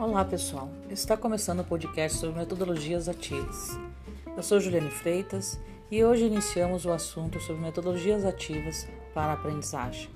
Olá pessoal, está começando o podcast sobre metodologias ativas. Eu sou Juliane Freitas e hoje iniciamos o assunto sobre metodologias ativas para aprendizagem.